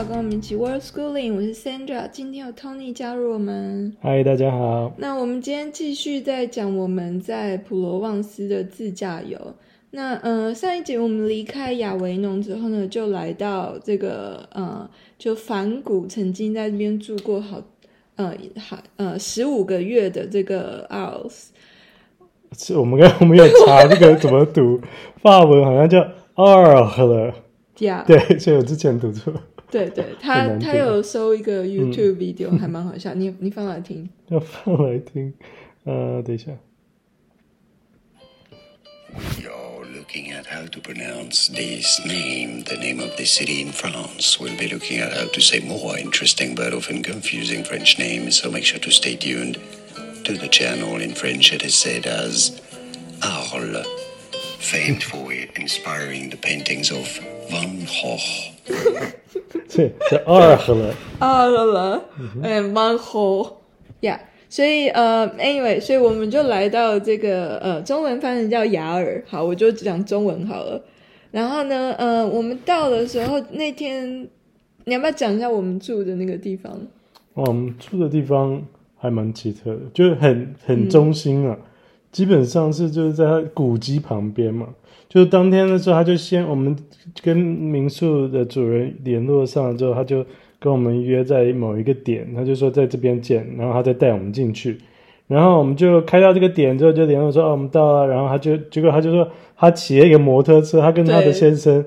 好，跟我们一起 World Schooling，我是 Sandra，今天有 Tony 加入我们。嗨，大家好。那我们今天继续在讲我们在普罗旺斯的自驾游。那呃，上一集我们离开亚维农之后呢，就来到这个呃，就梵谷曾经在这边住过好呃好呃十五个月的这个 Arles。是我们刚我们有查这个怎么读，法文好像叫。Yeah. 对，所以我之前读错。对对，他他有收一个 YouTube video，、嗯、还蛮好笑。你你放来听。要放来听，呃，等一下。You're looking at how to pronounce this name, the name of the city in France. We'll be looking at how to say more interesting but often confusing French names, so make sure to stay tuned to the channel in French. It is said as Arles, famed for inspiring the paintings of Van Gogh. 对，叫二合了，二了，哎，蛮好呀。所以呃，anyway，所以我们就来到这个呃，中文翻译叫雅尔。好，我就讲中文好了。然后呢，呃，我们到的时候那天，你要不要讲一下我们住的那个地方？我们住的地方还蛮奇特的，就是很很中心啊，嗯、基本上是就是在古迹旁边嘛。就当天的时候，他就先我们跟民宿的主人联络上了之后，他就跟我们约在某一个点，他就说在这边见，然后他再带我们进去，然后我们就开到这个点之后就联络说哦，我们到了，然后他就结果他就说他骑了一个摩托车，他跟他的先生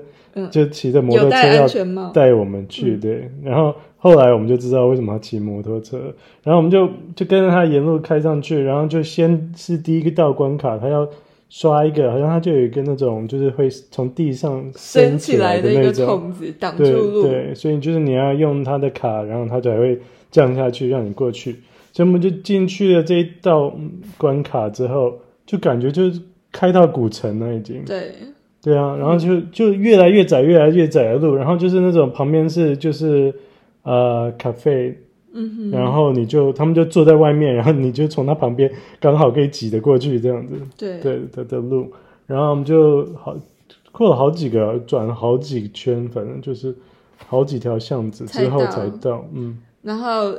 就骑着摩托车要带我们去，对，然后后来我们就知道为什么要骑摩托车，然后我们就就跟着他沿路开上去，然后就先是第一个到关卡，他要。刷一个，好像它就有一个那种，就是会从地上升起来的那种筒子挡住路。对对，所以就是你要用它的卡，然后它才会降下去让你过去。所以我们就进去了这一道关卡之后，就感觉就是开到古城了已经。对对啊，然后就就越来越窄，越来越窄的路，然后就是那种旁边是就是呃咖啡。嗯哼，然后你就他们就坐在外面，然后你就从他旁边刚好可以挤得过去这样子。对对的的路，然后我们就好过了好几个，转了好几圈，反正就是好几条巷子之后才到。嗯，然后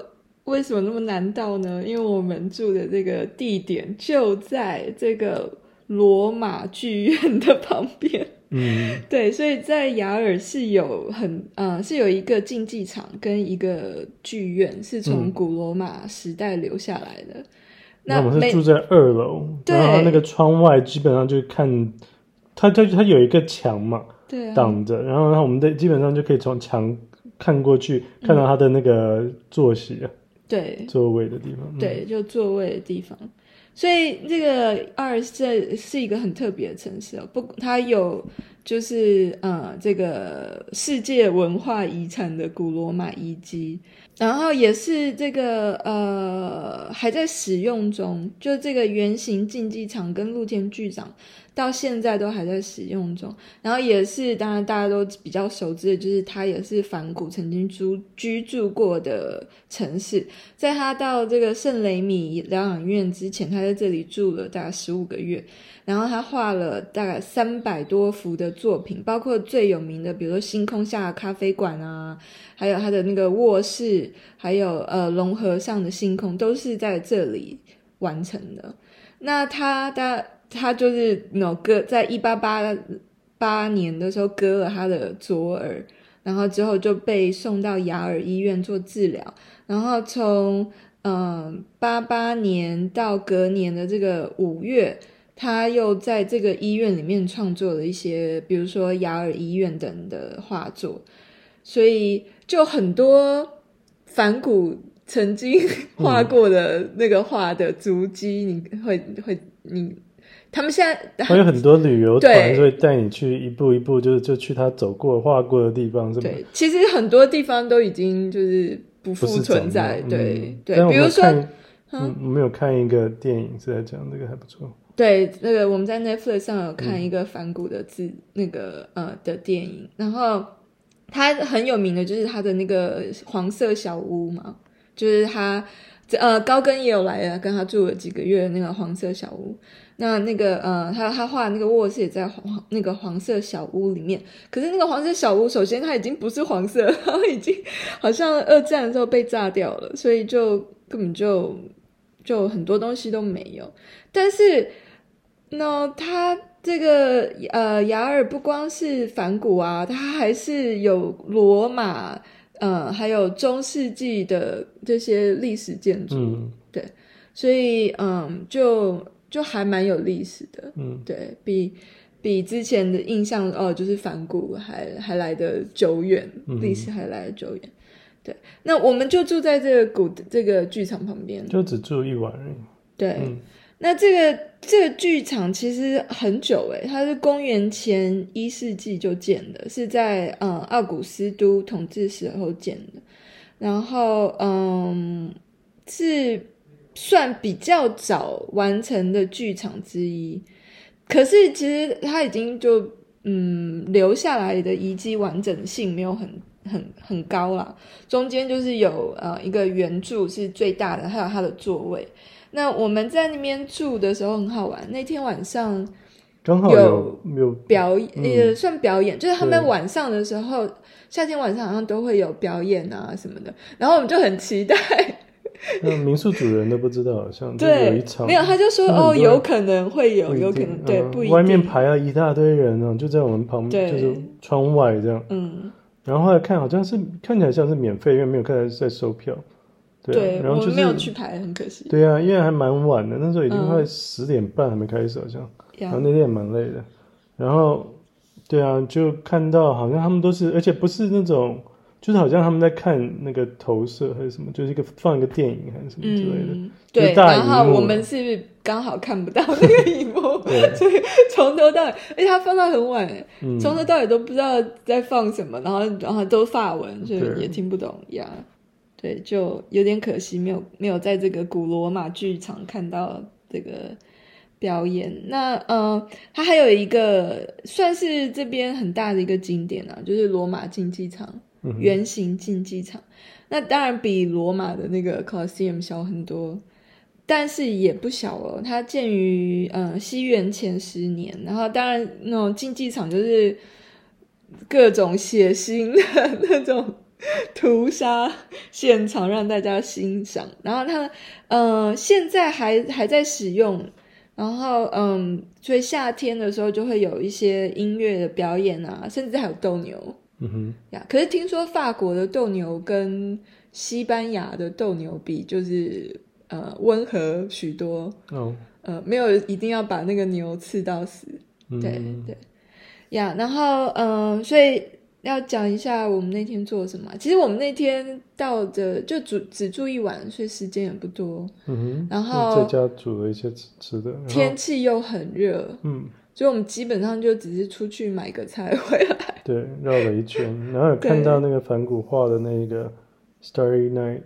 为什么那么难到呢？因为我们住的这个地点就在这个罗马剧院的旁边。嗯，对，所以在雅尔是有很呃是有一个竞技场跟一个剧院，是从古罗马时代留下来的。嗯、那，我们是住在二楼，然后那个窗外基本上就看，它它它有一个墙嘛，对、啊，挡着，然后我们的基本上就可以从墙看过去，看到它的那个坐席啊，对，座位的地方，嗯、对，就座位的地方。所以这个阿尔这是一个很特别的城市哦，不，它有就是呃这个世界文化遗产的古罗马遗迹，然后也是这个呃还在使用中，就这个圆形竞技场跟露天剧场。到现在都还在使用中，然后也是当然大家都比较熟知的，就是他也是梵谷曾经住居住过的城市。在他到这个圣雷米疗养院之前，他在这里住了大概十五个月，然后他画了大概三百多幅的作品，包括最有名的，比如说星空下的咖啡馆啊，还有他的那个卧室，还有呃龙河上的星空，都是在这里完成的。那他的。他就是那割，在一八八八年的时候割了他的左耳，然后之后就被送到雅尔医院做治疗，然后从嗯八八年到隔年的这个五月，他又在这个医院里面创作了一些，比如说雅尔医院等的画作，所以就很多梵谷曾经 画过的那个画的足迹，你会会你。他们现在还有很多旅游团会带你去一步一步，就就去他走过画过的地方，是吗？对，其实很多地方都已经就是不复存在。对、嗯、对，比如说，嗯，我们有看一个电影是在讲这个还不错。对，那个我们在 Netflix 上有看一个梵谷的字，嗯、那个呃的电影，然后他很有名的就是他的那个黄色小屋嘛，就是他。这呃高更也有来了，跟他住了几个月的那个黄色小屋。那那个呃，他他画那个卧室也在黄那个黄色小屋里面。可是那个黄色小屋，首先它已经不是黄色，然后已经好像二战的时候被炸掉了，所以就根本就就很多东西都没有。但是那他这个呃雅尔不光是反古啊，它还是有罗马呃还有中世纪的这些历史建筑，嗯，对，所以嗯就。就还蛮有历史的，嗯，对，比比之前的印象哦，就是反古还还来得久远，嗯、历史还来得久远。对，那我们就住在这个古这个剧场旁边，就只住一晚而已。对，嗯、那这个这个剧场其实很久诶，它是公元前一世纪就建的，是在嗯奥古斯都统治时候建的，然后嗯是。算比较早完成的剧场之一，可是其实它已经就嗯留下来的遗迹完整性没有很很很高啦。中间就是有呃一个圆柱是最大的，还有它的座位。那我们在那边住的时候很好玩，那天晚上刚好有有表演，也、嗯、算表演，就是他们晚上的时候，夏天晚上好像都会有表演啊什么的，然后我们就很期待。那民宿主人都不知道，好像 对有一场没有，他就说哦，有可能会有，有可能对，不一定。外面排了一大堆人呢，就在我们旁边，就是窗外这样。嗯，然后后来看，好像是看起来像是免费，因为没有看到在收票。对，然后就是没有去排，很可惜。对啊，因为还蛮晚的，那时候已经快十点半还没开始，好像。然后那天也蛮累的，然后对啊，就看到好像他们都是，而且不是那种。就是好像他们在看那个投射还是什么，就是一个放一个电影还是什么之类的。嗯、对，然后我们是刚好看不到那个荧幕，所以从头到尾，而且他放到很晚，从、嗯、头到尾都不知道在放什么，然后然后都法文，所以也听不懂呀。对，对，就有点可惜，没有没有在这个古罗马剧场看到这个表演。那嗯，它还有一个算是这边很大的一个景点啊，就是罗马竞技场。圆形竞技场，那当然比罗马的那个 Colosseum 小很多，但是也不小哦。它建于呃西元前十年，然后当然那种竞技场就是各种血腥的 那种 屠杀现场让大家欣赏。然后它呃现在还还在使用，然后嗯，所以夏天的时候就会有一些音乐的表演啊，甚至还有斗牛。嗯哼，呀，可是听说法国的斗牛跟西班牙的斗牛比，就是呃温和许多。哦，呃没有一定要把那个牛刺到死，对、嗯、对，呀，然后嗯、呃，所以要讲一下我们那天做什么。其实我们那天到的就煮只住一晚，所以时间也不多。嗯哼，然后在家煮了一些吃吃的，天气又很热，嗯。所以我们基本上就只是出去买个菜回来，对，绕了一圈，然后有看到那个梵谷画的那个 Starry Night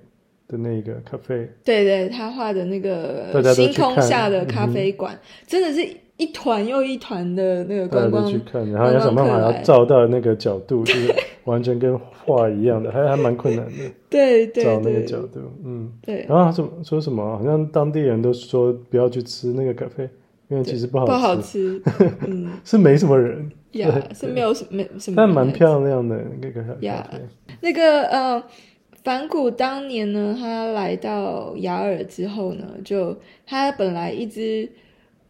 的那个咖啡，对对，他画的那个星空下的咖啡馆，嗯、真的是一团又一团的那个观光去看，然后要想办法要照到那个角度，就是完全跟画一样的，还还蛮困难的，对 对，找那个角度，嗯，对，然后他说说什么，好像当地人都说不要去吃那个咖啡。因为其实不好吃，不好吃，嗯，是没什么人，呀，是没有什没什么，但蛮漂亮的那个呀，那个呃，梵谷当年呢，他来到雅尔之后呢，就他本来一直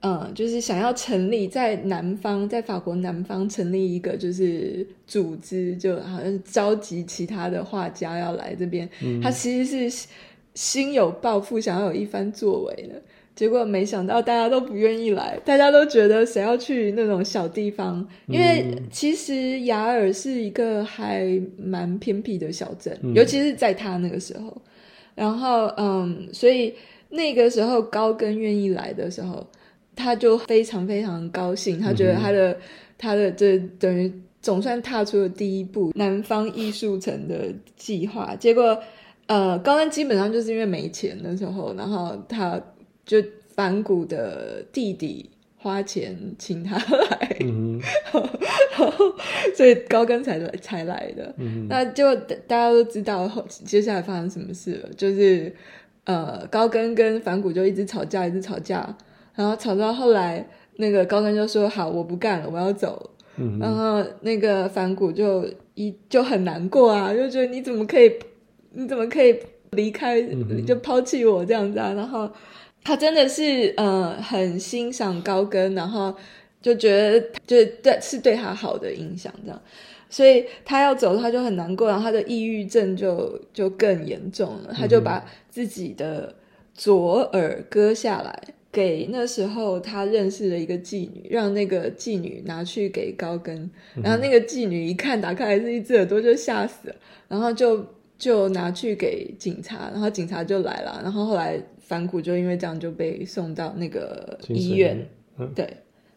嗯，就是想要成立在南方，在法国南方成立一个就是组织，就好像是召集其他的画家要来这边，他其实是心有抱负，想要有一番作为的。结果没想到大家都不愿意来，大家都觉得谁要去那种小地方？因为其实雅尔是一个还蛮偏僻的小镇，嗯、尤其是在他那个时候。然后，嗯，所以那个时候高更愿意来的时候，他就非常非常高兴，他觉得他的、嗯、他的这等于总算踏出了第一步，南方艺术城的计划。结果，呃，高更基本上就是因为没钱的时候，然后他。就反骨的弟弟花钱请他来，嗯、然后所以高跟才来才来的。嗯、那就大家都知道后接下来发生什么事了，就是呃，高根跟反骨就一直吵架，一直吵架，然后吵到后来，那个高根就说：“好，我不干了，我要走了。嗯”然后那个反骨就一就很难过啊，就觉得你怎么可以，你怎么可以离开，嗯、就抛弃我这样子啊？然后他真的是呃很欣赏高根，然后就觉得就对是对他好的影响这样。所以他要走，他就很难过，然后他的抑郁症就就更严重了。他就把自己的左耳割下来，给那时候他认识的一个妓女，让那个妓女拿去给高根。然后那个妓女一看，打开来是一只耳朵，就吓死了。然后就就拿去给警察，然后警察就来了。然后后来反骨就因为这样就被送到那个医院，嗯、对，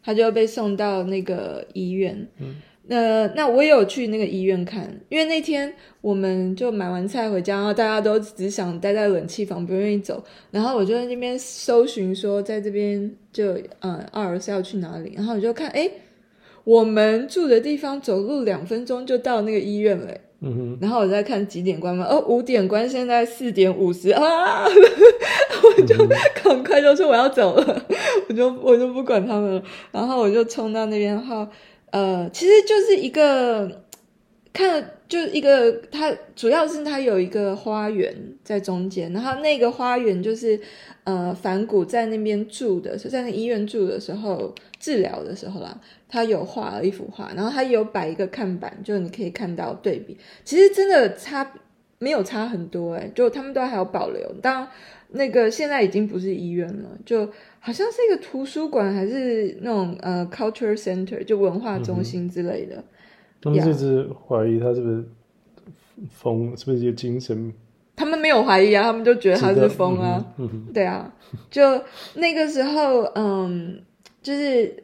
他就被送到那个医院。嗯那那我也有去那个医院看，因为那天我们就买完菜回家，然后大家都只想待在冷气房，不愿意走。然后我就在那边搜寻，说在这边就嗯，奥尔是要去哪里？然后我就看，哎，我们住的地方走路两分钟就到那个医院了。嗯哼。然后我在看几点关门，哦，五点关，现在四点五十啊！我就 赶快就说我要走了，我就我就不管他们了，然后我就冲到那边，然后。呃，其实就是一个看，就是一个它主要是它有一个花园在中间，然后那个花园就是呃，梵谷在那边住的，是在那医院住的时候治疗的时候啦，他有画了一幅画，然后他有摆一个看板，就你可以看到对比，其实真的差没有差很多诶，就他们都还有保留，当然那个现在已经不是医院了，就。好像是一个图书馆，还是那种呃，culture center，就文化中心之类的。他们一直怀疑他是不是疯，是不是一个精神？他们没有怀疑啊，他们就觉得他是疯啊。嗯、对啊，就那个时候，嗯，就是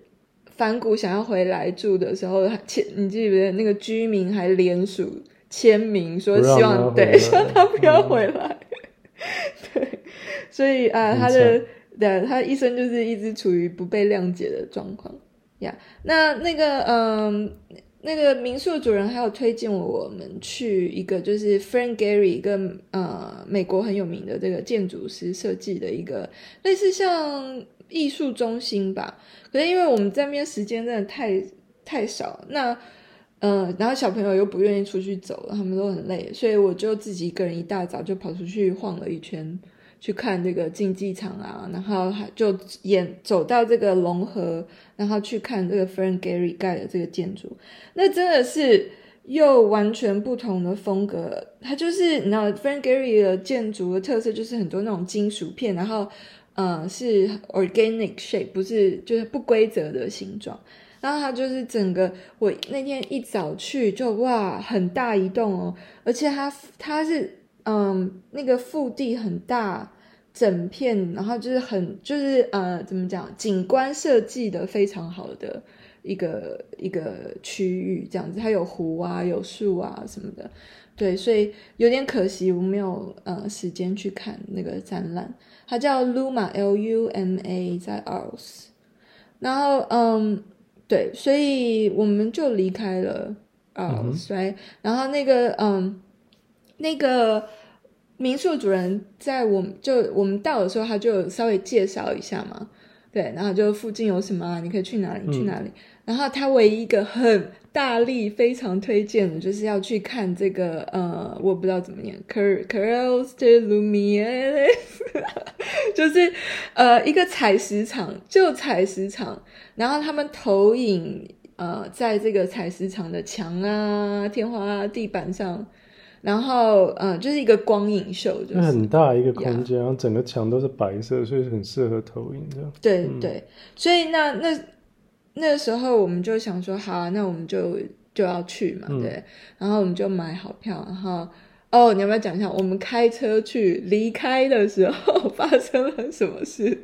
反骨想要回来住的时候，签你记不记得那个居民还联署签名说希望对，希望他不要回来。嗯、对，所以啊，呃、他的。对，他一生就是一直处于不被谅解的状况呀。那那个嗯，那个民宿主人还有推荐我们去一个就是 Frank Gehry 一个呃美国很有名的这个建筑师设计的一个类似像艺术中心吧。可是因为我们在那边时间真的太太少，那嗯、然后小朋友又不愿意出去走了，他们都很累，所以我就自己一个人一大早就跑出去晃了一圈。去看这个竞技场啊，然后就演走到这个龙河，然后去看这个 Frank Gehry 盖的这个建筑，那真的是又完全不同的风格。它就是你知道 Frank Gehry 的建筑的特色就是很多那种金属片，然后嗯、是 organic shape，不是就是不规则的形状。然后它就是整个我那天一早去就哇很大一栋哦，而且它它是。嗯，那个腹地很大，整片，然后就是很就是呃，怎么讲，景观设计的非常好的一个一个区域，这样子，它有湖啊，有树啊什么的，对，所以有点可惜我没有呃时间去看那个展览，它叫 Luma L U M A 在 Aarhus，然后嗯，对，所以我们就离开了嗯，然后那个嗯，那个。民宿主人在我们就我们到的时候，他就稍微介绍一下嘛，对，然后就附近有什么啊，你可以去哪里去哪里。嗯、然后他唯一一个很大力、非常推荐的，就是要去看这个呃，我不知道怎么念，Carousel de Lumière 就是呃一个采石场，就采石场，然后他们投影呃在这个采石场的墙啊、天花啊、地板上。然后，嗯，就是一个光影秀，就是很大一个空间，然后整个墙都是白色，所以很适合投影这样。对、嗯、对，所以那那那时候我们就想说，好啊，那我们就就要去嘛，对。嗯、然后我们就买好票，然后哦，你要不要讲一下我们开车去离开的时候发生了什么事？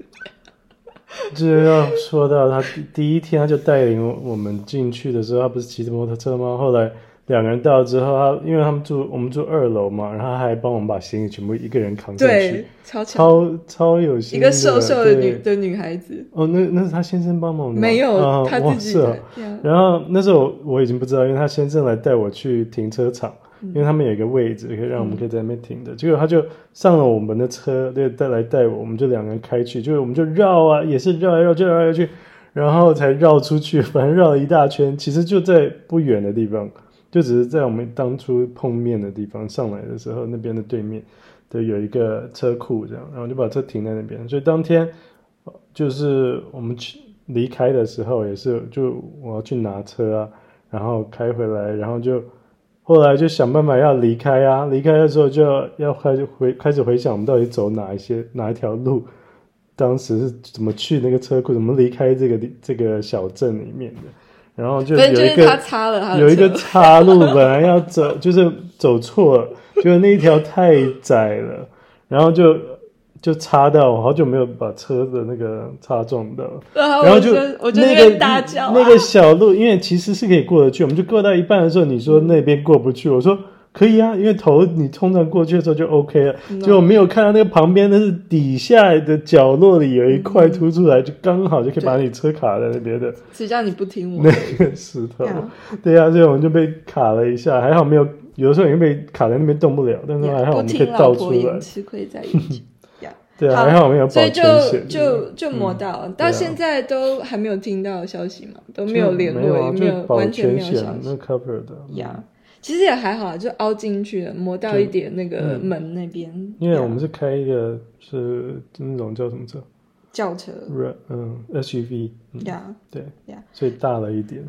就要说到他第第一天，他就带领我们进去的时候，他不是骑着摩托车吗？后来。两个人到了之后，他因为他们住我们住二楼嘛，然后他还帮我们把行李全部一个人扛上去，对，超超超有心，一个瘦瘦的女的女孩子。哦，那那是他先生帮忙的，没有，啊、他自己的。然后那时候我已经不知道，因为他先生来带我去停车场，因为他们有一个位置可以让我们可以在那边停的。嗯、结果他就上了我们的车，对，带来带我，我们就两个人开去，就是我们就绕啊，也是绕来绕去，绕来绕去，然后才绕出去，反正绕了一大圈，其实就在不远的地方，就只是在我们当初碰面的地方上来的时候，那边的对面的有一个车库，这样，然后就把车停在那边。所以当天就是我们去离开的时候，也是就我要去拿车啊。然后开回来，然后就后来就想办法要离开啊！离开的时候就要要开始回开始回想我们到底走哪一些哪一条路，当时是怎么去那个车库，怎么离开这个这个小镇里面的。然后就有一个插了，有一个岔路，本来要走就是走错了，就是那一条太窄了，然后就。就插到，我好久没有把车的那个擦撞到，然后就那个大叫，那个小路，因为其实是可以过得去，我们就过到一半的时候，你说那边过不去，我说可以啊，因为头你通常过去的时候就 OK 了，就我没有看到那个旁边，那是底下的角落里有一块凸出来，就刚好就可以把你车卡在那边的。谁叫你不听我？那个石头，对啊，所以我们就被卡了一下，还好没有，有的时候已经被卡在那边动不了，但是还好我们可以倒出来。吃亏在一起。对啊，还好没有保全险，所以就就就磨到，嗯、到现在都还没有听到消息嘛，都没有联络，没有，啊、没有完全没有消息。cover 的呀，其实也还好，就凹进去了，磨到一点那个门那边。因为我们是开一个是那种叫什么车？轿车。嗯，SUV。呀、嗯，对呀，所以大了一点。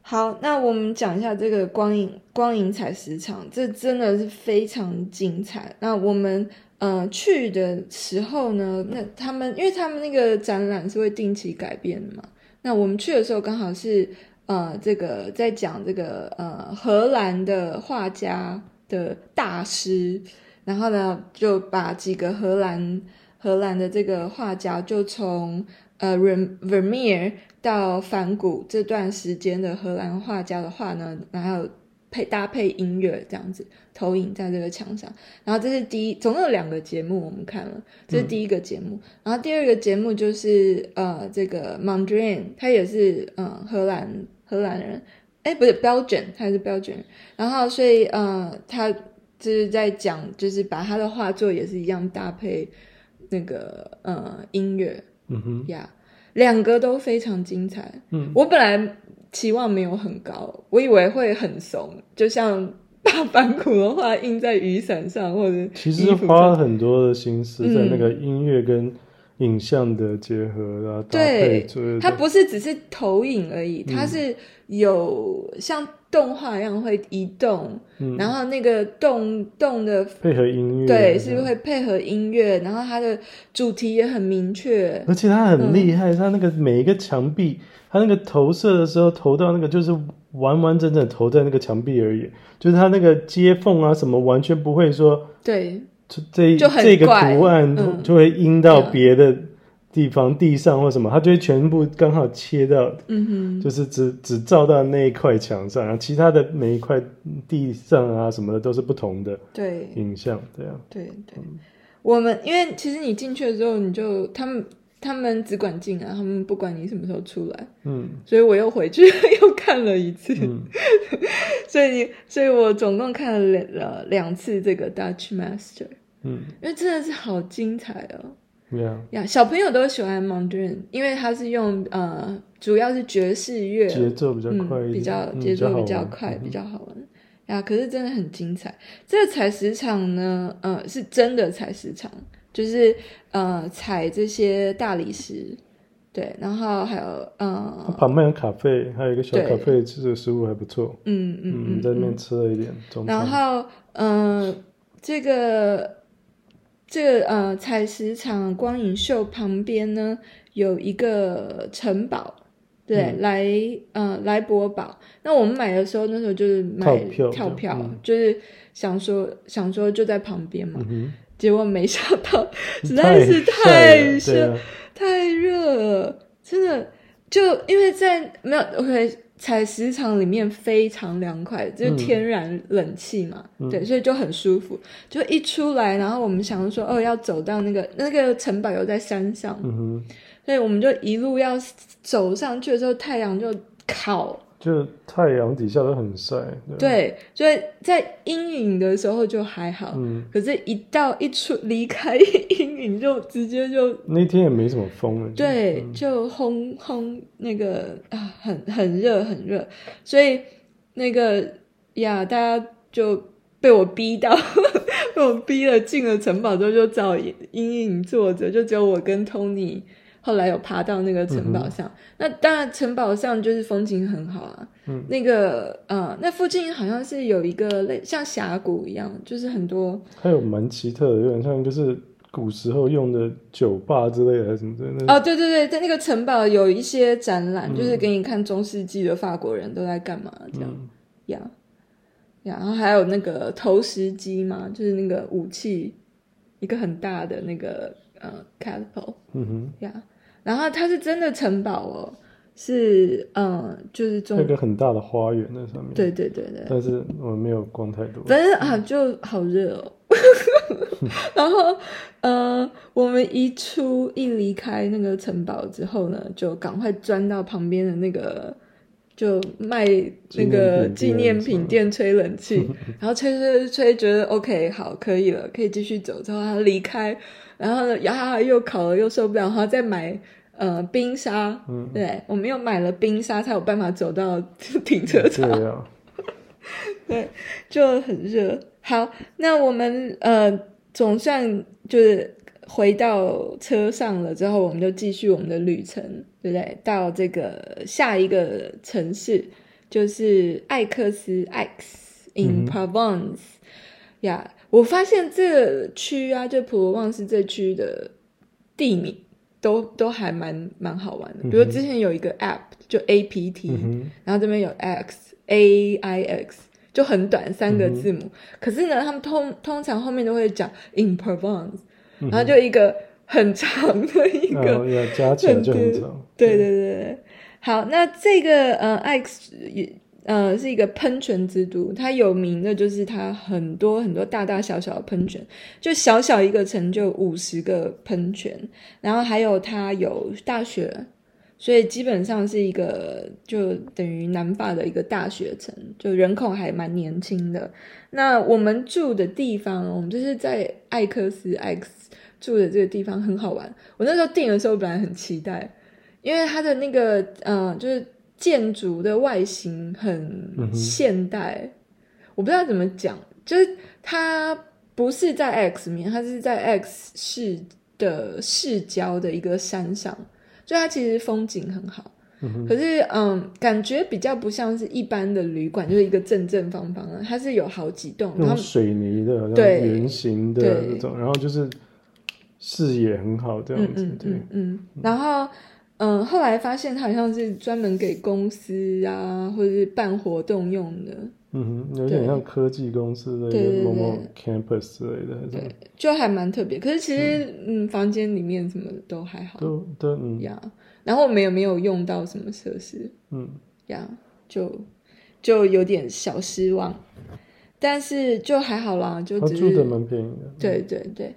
好，那我们讲一下这个光影光影采石场，这真的是非常精彩。那我们。呃，去的时候呢，那他们因为他们那个展览是会定期改变的嘛。那我们去的时候刚好是呃，这个在讲这个呃荷兰的画家的大师，然后呢就把几个荷兰荷兰的这个画家，就从呃 Vermeer 到梵谷这段时间的荷兰画家的画呢，然后。配搭配音乐这样子投影在这个墙上，然后这是第一，总共有两个节目我们看了，这是第一个节目，嗯、然后第二个节目就是呃这个 Mondrian，他也是嗯、呃、荷兰荷兰人，哎不是 Belgian，他是 Belgian，然后所以呃他就是在讲，就是把他的画作也是一样搭配那个呃音乐，嗯哼。呀，yeah, 两个都非常精彩，嗯，我本来。期望没有很高，我以为会很怂，就像 把梵谷的话印在雨伞上，或者其实花了很多的心思在那个音乐跟影像的结合啊，搭配。对，它不是只是投影而已，它是有像动画一样会移动，嗯、然后那个动动的配合音乐，对，是会配合音乐，然后它的主题也很明确，而且它很厉害，它、嗯、那个每一个墙壁。它那个投射的时候，投到那个就是完完整整投在那个墙壁而已，就是它那个接缝啊什么，完全不会说对，这这个图案就会印到别的地方、嗯、地上或什么，它就会全部刚好切到，嗯哼，就是只只照到那一块墙上，然后其他的每一块地上啊什么的都是不同的对。影像，对啊，对对，嗯、我们因为其实你进去了之后，你就他们。他们只管进啊，他们不管你什么时候出来。嗯，所以我又回去 又看了一次。嗯，所以，所以我总共看了两两次这个 Dutch Master。嗯，因为真的是好精彩哦。呀呀，小朋友都喜欢 Mondrian，因为它是用呃，主要是爵士乐，节奏比较快一点，嗯，比较节奏比较快，比较好玩。呀，可是真的很精彩。这个采石场呢，呃，是真的采石场。就是呃采这些大理石，对，然后还有呃旁边有咖啡，还有一个小咖啡，吃的食物还不错。嗯嗯嗯，嗯，在那边吃了一点。嗯、然后嗯、呃，这个这个呃采石场光影秀旁边呢有一个城堡，对，嗯、来呃莱博堡。那我们买的时候，那时候就是买票跳票，嗯、就是想说想说就在旁边嘛。嗯结果没想到，实在是太热，太热了，真的就因为在没有 OK 采石场里面非常凉快，就是天然冷气嘛，嗯、对，所以就很舒服。就一出来，然后我们想说，哦，要走到那个那个城堡又在山上，嗯、所以我们就一路要走上去的时候，太阳就烤就太阳底下都很晒。对，所以在阴影的时候就还好，嗯，可是一到一出离开阴影就直接就那天也没什么风了，对，嗯、就轰轰那个啊，很很热很热，所以那个呀，大家就被我逼到，被我逼了进了城堡之后就找阴影坐着，就只有我跟 Tony。后来有爬到那个城堡上，嗯、那当然城堡上就是风景很好啊。嗯，那个呃，那附近好像是有一个类像峡谷一样，就是很多。还有蛮奇特的，有点像就是古时候用的酒吧之类的，还是什么之类的。哦，对对对，在那个城堡有一些展览，嗯、就是给你看中世纪的法国人都在干嘛这样呀呀，然后还有那个投石机嘛，就是那个武器，一个很大的那个呃 catapult。嗯哼呀。Yeah. 然后它是真的城堡哦，是嗯，就是中那个很大的花园在上面。对对对对。但是我们没有逛太多。反正啊，就好热哦。然后呃，我们一出一离开那个城堡之后呢，就赶快钻到旁边的那个就卖那个纪念品店吹冷气，然后吹吹吹，觉得 OK 好可以了，可以继续走。之后他离开，然后呢，呀又烤了又受不了，然后再买。呃，冰沙，嗯、对，我们又买了冰沙，才有办法走到停车场。对，啊、对，就很热。好，那我们呃，总算就是回到车上了之后，我们就继续我们的旅程，对不对？到这个下一个城市，就是艾克斯 （X in Provence）。呀，我发现这个区啊，就普罗旺斯这区的地名。都都还蛮蛮好玩的，比如之前有一个 app 就 APT，、嗯、然后这边有 X A I X，就很短三个字母，嗯、可是呢，他们通通常后面都会讲 in Provence，、然后就一个很长的一个，要、哦、加起来就很长。对对对对，好，那这个呃 X 也。呃，是一个喷泉之都，它有名的就是它很多很多大大小小的喷泉，就小小一个城就五十个喷泉，然后还有它有大学，所以基本上是一个就等于南法的一个大学城，就人口还蛮年轻的。那我们住的地方，我们就是在艾克斯 X 住的这个地方很好玩。我那时候订的时候本来很期待，因为它的那个嗯、呃，就是。建筑的外形很现代，嗯、我不知道怎么讲，就是它不是在 X 面，它是在 X 市的市郊的一个山上，所以它其实风景很好。嗯、可是，嗯，感觉比较不像是一般的旅馆，就是一个正正方方的，它是有好几栋，然后水泥的，好像圆形的那种，然后就是视野很好这样子，嗯嗯，嗯，然后。嗯，后来发现它好像是专门给公司啊，或者是办活动用的。嗯哼，有点像科技公司的一个某某 campus 之类的。对，对，就还蛮特别。可是其实，嗯，嗯，房间里面什么的都还好。都都嗯。呀，然后我们也没有用到什么设施。嗯。呀，就就有点小失望，但是就还好啦，就只是住的蛮便宜的。对对对，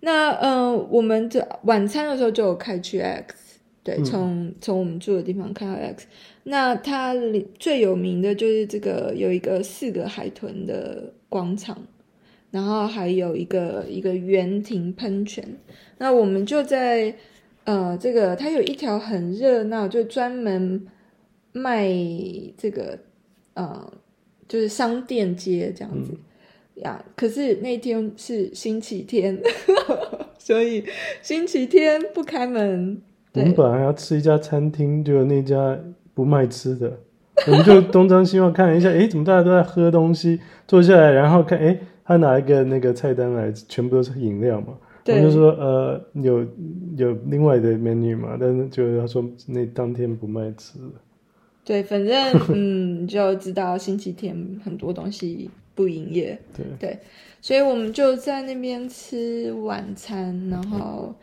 那嗯，我们的晚餐的时候就有开去 X。对，从从我们住的地方看到 X，那它里最有名的就是这个有一个四个海豚的广场，然后还有一个一个园亭喷泉。那我们就在呃这个，它有一条很热闹，就专门卖这个呃就是商店街这样子、嗯、呀。可是那天是星期天，所以星期天不开门。我们本来要吃一家餐厅，结果那家不卖吃的，我们就东张西望看一下，哎，怎么大家都在喝东西？坐下来，然后看，哎，他拿一个那个菜单来，全部都是饮料嘛。对我们就说，呃，有有另外的 menu 嘛，但是就他说那当天不卖吃的。对，反正 嗯，就知道星期天很多东西不营业。对对，所以我们就在那边吃晚餐，然后。嗯，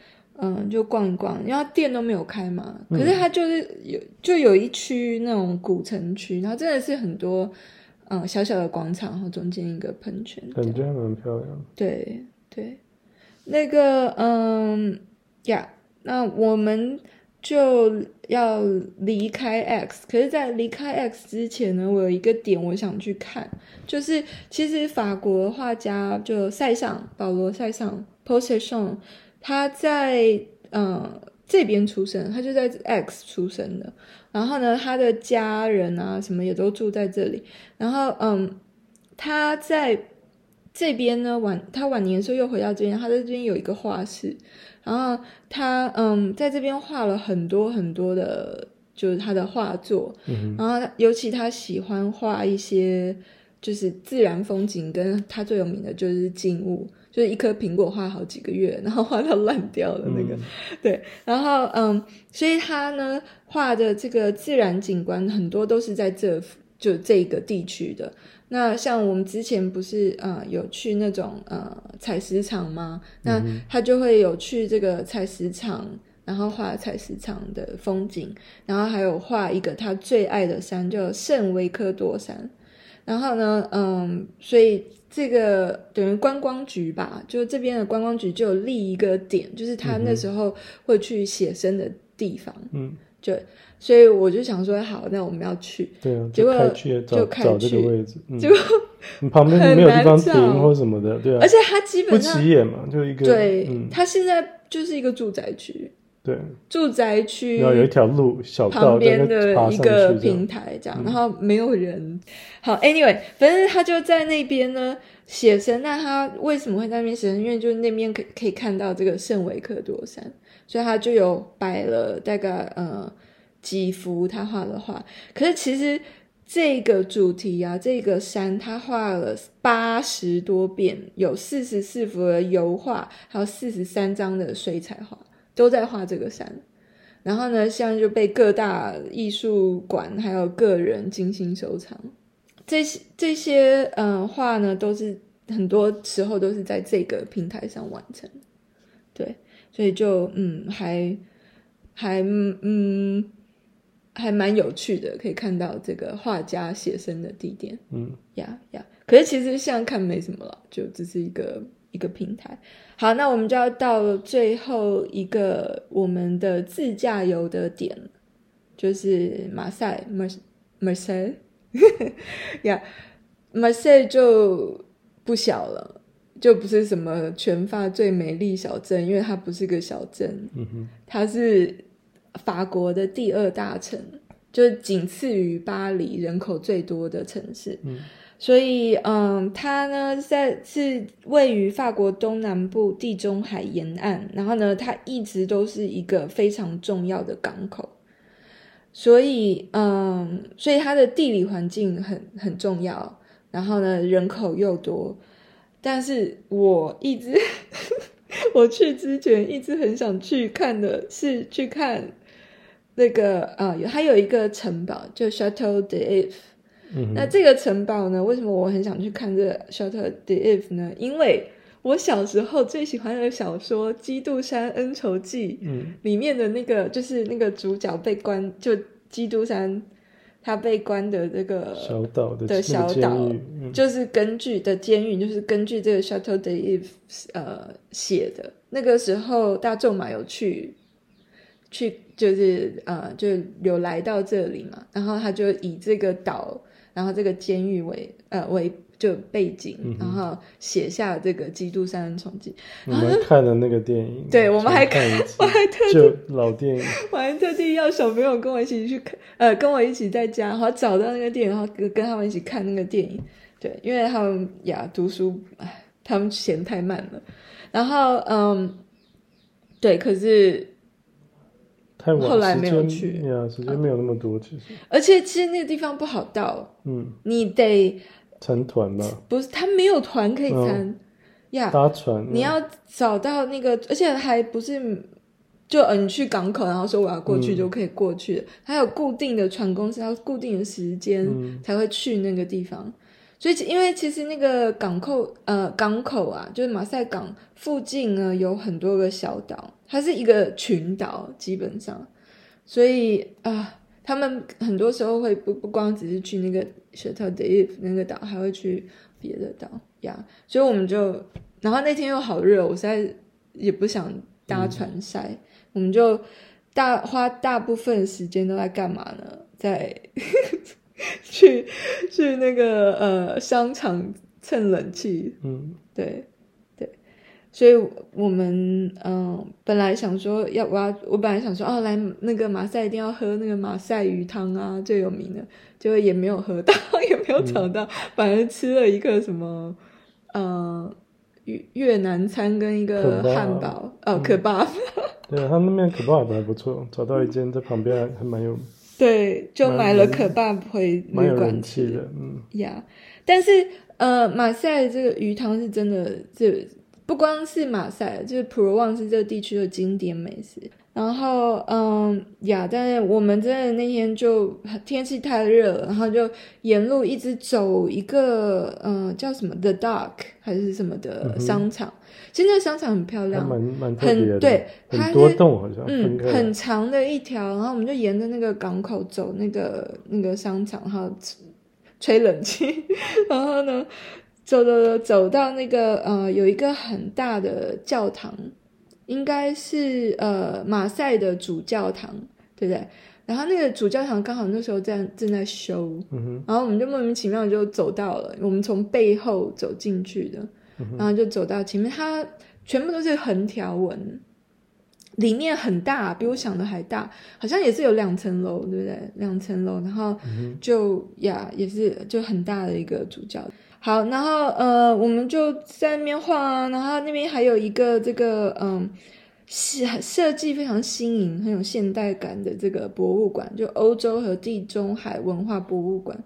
就逛一逛，因为它店都没有开嘛。可是它就是有，就有一区那种古城区，然后真的是很多嗯小小的广场，然后中间一个喷泉，感觉还蛮漂亮。对对，那个嗯呀，那我们就要离开 X，可是，在离开 X 之前呢，我有一个点我想去看，就是其实法国画家就塞尚保罗塞尚 Possession，他在嗯这边出生，他就在 X 出生的，然后呢，他的家人啊什么也都住在这里，然后嗯他在这边呢晚他晚年的时候又回到这边，他在这边有一个画室。然后他嗯，在这边画了很多很多的，就是他的画作。嗯、然后尤其他喜欢画一些就是自然风景，跟他最有名的就是静物，就是一颗苹果画好几个月，然后画到烂掉的那个。嗯、对，然后嗯，所以他呢画的这个自然景观很多都是在这就这个地区的。那像我们之前不是呃有去那种呃采石场吗？那他就会有去这个采石场，然后画采石场的风景，然后还有画一个他最爱的山，叫圣维克多山。然后呢，嗯，所以这个等于观光局吧，就这边的观光局就有立一个点，就是他那时候会去写生的地方。嗯，就。所以我就想说，好，那我们要去。对啊，结果就开去找找这个位置，嗯、结果你旁边没有地方停或什么的，对啊。而且它基本上不起眼嘛，就一个。对，它、嗯、现在就是一个住宅区。对，住宅区。然后有一条路小道旁边的一个平台，这样，然后没有人。嗯、好，Anyway，反正他就在那边呢写生。那他为什么会在那边写生？因为就是那边可可以看到这个圣维克多山，所以他就有摆了大概呃。几幅他画的画，可是其实这个主题啊，这个山他画了八十多遍，有四十四幅的油画，还有四十三张的水彩画，都在画这个山。然后呢，现在就被各大艺术馆还有个人精心收藏。这些这些嗯画呢，都是很多时候都是在这个平台上完成。对，所以就嗯还还嗯。还蛮有趣的，可以看到这个画家写生的地点。嗯，呀呀，可是其实现在看没什么了，就只是一个一个平台。好，那我们就要到最后一个我们的自驾游的点，就是马赛，马马赛，呀，马赛就不小了，就不是什么全法最美丽小镇，因为它不是个小镇，嗯哼，它是。法国的第二大城，就是仅次于巴黎人口最多的城市。嗯，所以，嗯，它呢在是位于法国东南部地中海沿岸，然后呢，它一直都是一个非常重要的港口。所以，嗯，所以它的地理环境很很重要，然后呢，人口又多。但是我一直 我去之前一直很想去看的是去看。那个啊，有、还有一个城堡，就 Chateau d'If。嗯、那这个城堡呢，为什么我很想去看这个 Chateau d'If 呢？因为我小时候最喜欢的小说《基督山恩仇记》嗯，里面的那个就是那个主角被关，就基督山他被关的这个小岛的，的小岛，嗯、就是根据的监狱，就是根据这个 Chateau d'If 呃写的。那个时候大仲马有去。去就是呃，就有来到这里嘛，然后他就以这个岛，然后这个监狱为呃为就背景，嗯、然后写下这个《基督山恩仇记》。我们看的那个电影，对，我们还看，我还特地就老电影，我还特地要小朋友跟我一起去看，呃，跟我一起在家，然后找到那个电影，然后跟跟他们一起看那个电影。对，因为他们呀读书，哎，他们嫌太慢了。然后嗯，对，可是。后来没有去。呀，时间没有那么多，其实。而且其实那个地方不好到，嗯，你得成团吧？不是，他没有团可以参呀，搭船。你要找到那个，而且还不是就嗯，你去港口，然后说我要过去就可以过去。的，还有固定的船公司，要固定的时间才会去那个地方。所以，因为其实那个港口，呃，港口啊，就是马赛港附近呢，有很多个小岛，它是一个群岛，基本上，所以啊、呃，他们很多时候会不不光只是去那个 Chateau d'If 那个岛，还会去别的岛呀。Yeah, 所以我们就，然后那天又好热，我实在也不想搭船晒，嗯、我们就大花大部分时间都在干嘛呢？在 去去那个呃商场蹭冷气。嗯，对对，所以我们嗯、呃、本来想说要我要我本来想说哦来那个马赛一定要喝那个马赛鱼汤啊最有名的，结果也没有喝到，也没有找到，嗯、反而吃了一个什么嗯。呃越南餐跟一个汉堡，哦，可巴。对，他那边可巴还不错，找到一间在旁边还蛮有。对，就买了可巴回旅馆吃的，嗯呀。Yeah, 但是呃，马赛这个鱼汤是真的，这不光是马赛，就是普罗旺斯这个地区的经典美食。然后，嗯呀，但是我们真的那天就天气太热了，然后就沿路一直走一个，嗯，叫什么 The Dark 还是什么的商场。嗯、其实那个商场很漂亮，蛮蛮很对，它多栋好像，嗯，很长的一条。然后我们就沿着那个港口走，那个那个商场，然后吹冷气，然后呢，走走走走到那个呃，有一个很大的教堂。应该是呃马赛的主教堂，对不对？然后那个主教堂刚好那时候在正在修，嗯、然后我们就莫名其妙就走到了，我们从背后走进去的，嗯、然后就走到前面，它全部都是横条纹，里面很大，比我想的还大，好像也是有两层楼，对不对？两层楼，然后就、呀，也是就很大的一个主教。好，然后呃，我们就在那边晃啊，然后那边还有一个这个嗯，设设计非常新颖、很有现代感的这个博物馆，就欧洲和地中海文化博物馆。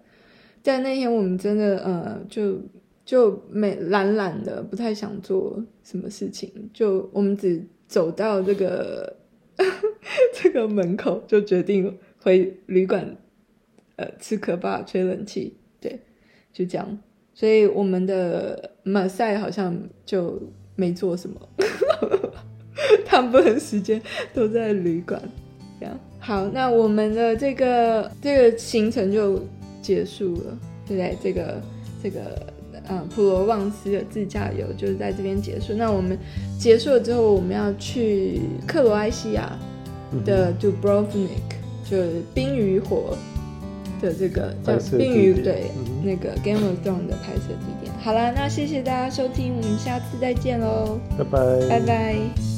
在那天我们真的呃，就就没懒懒的，不太想做什么事情，就我们只走到这个 这个门口，就决定回旅馆，呃，吃可巴吹冷气，对，就这样。所以我们的马赛好像就没做什么，大部分时间都在旅馆。这样好，那我们的这个这个行程就结束了，对不对？这个这个呃普罗旺斯的自驾游就是在这边结束。那我们结束了之后，我们要去克罗埃西亚的 Dubrovnik，就是冰与火。的这个叫《冰与》对，嗯、那个《Game of Thrones》的拍摄地点。好啦，那谢谢大家收听，我们下次再见喽，拜拜，拜拜。